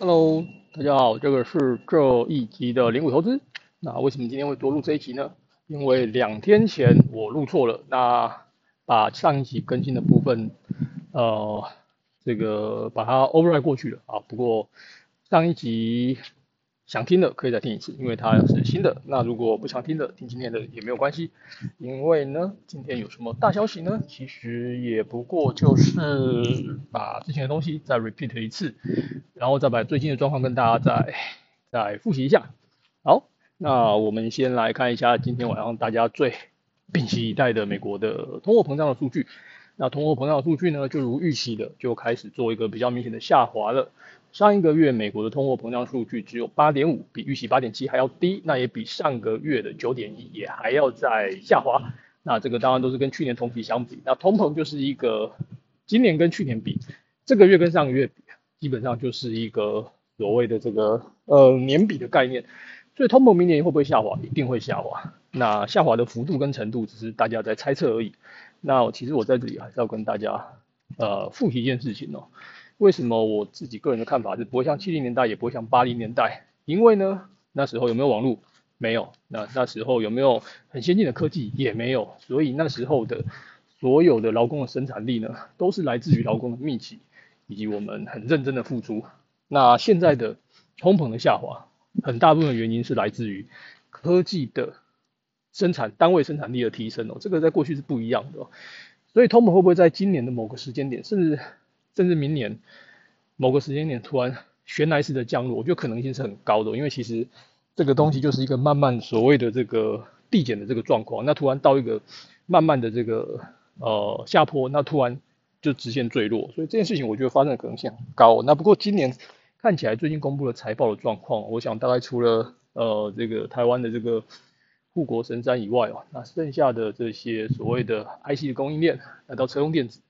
Hello，大家好，这个是这一集的零股投资。那为什么今天会多录这一集呢？因为两天前我录错了，那把上一集更新的部分，呃，这个把它 override 过去了啊。不过上一集。想听的可以再听一次，因为它是新的。那如果不想听的，听今天的也没有关系，因为呢，今天有什么大消息呢？其实也不过就是把之前的东西再 repeat 一次，然后再把最近的状况跟大家再再复习一下。好，那我们先来看一下今天晚上大家最屏息以待的美国的通货膨胀的数据。那通货膨胀数据呢，就如预期的，就开始做一个比较明显的下滑了。上一个月美国的通货膨胀数据只有八点五，比预期八点七还要低，那也比上个月的九点一也还要再下滑。那这个当然都是跟去年同期相比，那通膨就是一个今年跟去年比，这个月跟上个月比，基本上就是一个所谓的这个呃年比的概念。所以通膨明年会不会下滑？一定会下滑。那下滑的幅度跟程度只是大家在猜测而已。那其实我在这里还是要跟大家呃复习一件事情哦。为什么我自己个人的看法是不会像七零年代，也不会像八零年代？因为呢，那时候有没有网络？没有。那那时候有没有很先进的科技？也没有。所以那时候的所有的劳工的生产力呢，都是来自于劳工的密集以及我们很认真的付出。那现在的通膨的下滑，很大部分原因是来自于科技的生产单位生产力的提升哦。这个在过去是不一样的。所以通膨会不会在今年的某个时间点，甚至？甚至明年某个时间点突然悬来式的降落，我觉得可能性是很高的，因为其实这个东西就是一个慢慢所谓的这个递减的这个状况，那突然到一个慢慢的这个呃下坡，那突然就直线坠落，所以这件事情我觉得发生的可能性很高。那不过今年看起来最近公布了财报的状况，我想大概除了呃这个台湾的这个护国神山以外哦，那剩下的这些所谓的 IC 的供应链，来到车用电子。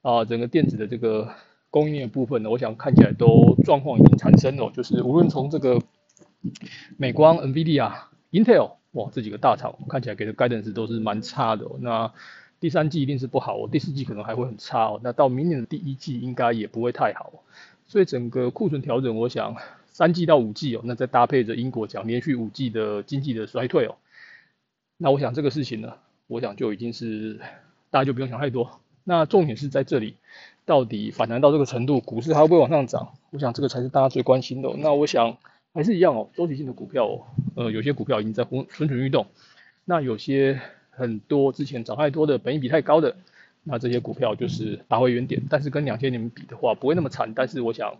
啊，整个电子的这个供应链部分呢，我想看起来都状况已经产生了，就是无论从这个美光、NVIDIA、Intel，哇，这几个大厂看起来给的 guidance 都是蛮差的。那第三季一定是不好哦，第四季可能还会很差哦。那到明年的第一季应该也不会太好。所以整个库存调整，我想三季到五季哦，那再搭配着英国讲连续五季的经济的衰退哦，那我想这个事情呢，我想就已经是大家就不用想太多。那重点是在这里，到底反弹到这个程度，股市还会不会往上涨？我想这个才是大家最关心的。那我想还是一样哦，周期性的股票，哦，呃，有些股票已经在蠢蠢欲动，那有些很多之前涨太多的，本益比太高的，那这些股票就是打回原点。但是跟两千年比的话，不会那么惨。但是我想，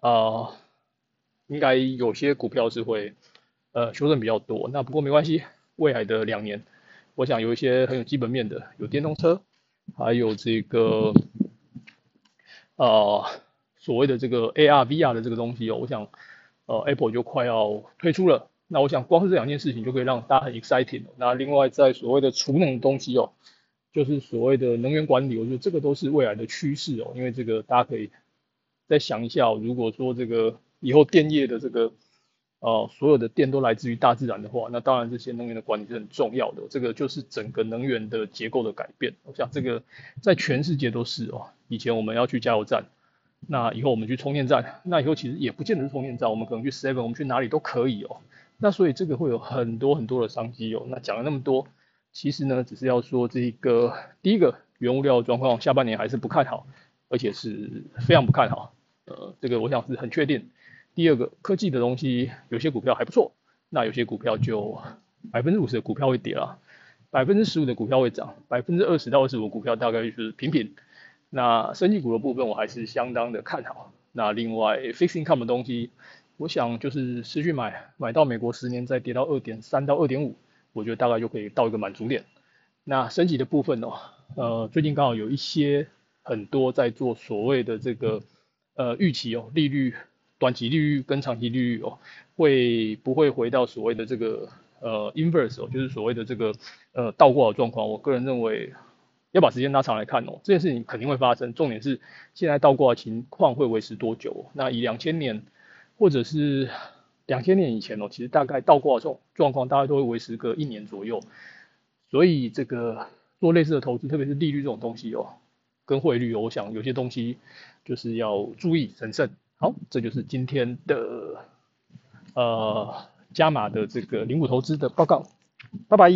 啊，应该有些股票是会呃修正比较多。那不过没关系，未来的两年，我想有一些很有基本面的，有电动车。还有这个，呃，所谓的这个 AR、VR 的这个东西哦，我想，呃，Apple 就快要推出了。那我想，光是这两件事情就可以让大家很 exciting。那另外，在所谓的储能的东西哦，就是所谓的能源管理，我觉得这个都是未来的趋势哦。因为这个大家可以再想一下，如果说这个以后电业的这个。呃，所有的电都来自于大自然的话，那当然这些能源的管理是很重要的。这个就是整个能源的结构的改变。我想这个在全世界都是哦。以前我们要去加油站，那以后我们去充电站，那以后其实也不见得是充电站，我们可能去 Seven，我们去哪里都可以哦。那所以这个会有很多很多的商机哦。那讲了那么多，其实呢，只是要说这个第一个原物料状况，下半年还是不看好，而且是非常不看好。呃，这个我想是很确定。第二个科技的东西，有些股票还不错，那有些股票就百分之五十的股票会跌了，百分之十五的股票会涨，百分之二十到二十五股票大概就是平平。那升级股的部分我还是相当的看好。那另外 fixing income 的东西，我想就是持续买，买到美国十年再跌到二点三到二点五，我觉得大概就可以到一个满足点。那升级的部分哦，呃，最近刚好有一些很多在做所谓的这个呃预期哦，利率。短期利率跟长期利率哦，会不会回到所谓的这个呃 inverse 哦，就是所谓的这个呃倒挂的状况？我个人认为要把时间拉长来看哦，这件事情肯定会发生。重点是现在倒挂的情况会维持多久？那以两千年或者是两千年以前哦，其实大概倒挂这种状况大概都会维持个一年左右。所以这个做类似的投资，特别是利率这种东西哦，跟汇率哦，我想有些东西就是要注意审慎。好，这就是今天的呃加码的这个零股投资的报告，拜拜。